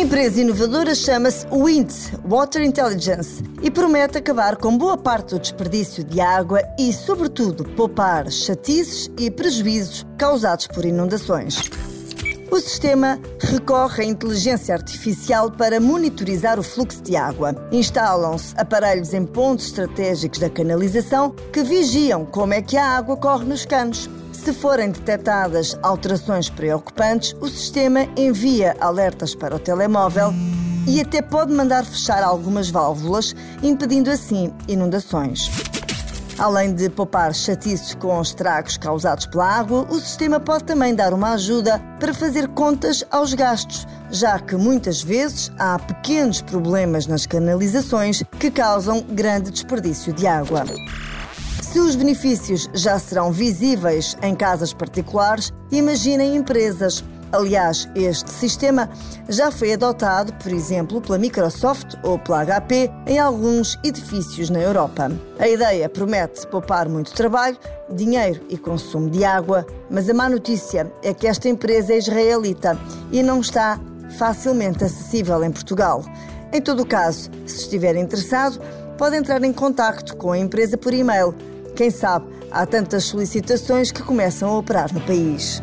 empresa inovadora chama-se WIND Water Intelligence e promete acabar com boa parte do desperdício de água e, sobretudo, poupar chatices e prejuízos causados por inundações. O sistema recorre à inteligência artificial para monitorizar o fluxo de água. Instalam-se aparelhos em pontos estratégicos da canalização que vigiam como é que a água corre nos canos. Se forem detectadas alterações preocupantes, o sistema envia alertas para o telemóvel e até pode mandar fechar algumas válvulas, impedindo assim inundações. Além de poupar chatices com estragos causados pela água, o sistema pode também dar uma ajuda para fazer contas aos gastos, já que muitas vezes há pequenos problemas nas canalizações que causam grande desperdício de água. Se os benefícios já serão visíveis em casas particulares, imaginem empresas. Aliás, este sistema já foi adotado, por exemplo, pela Microsoft ou pela HP em alguns edifícios na Europa. A ideia promete poupar muito trabalho, dinheiro e consumo de água, mas a má notícia é que esta empresa é israelita e não está facilmente acessível em Portugal. Em todo o caso, se estiver interessado, pode entrar em contato com a empresa por e-mail quem sabe, há tantas solicitações que começam a operar no país.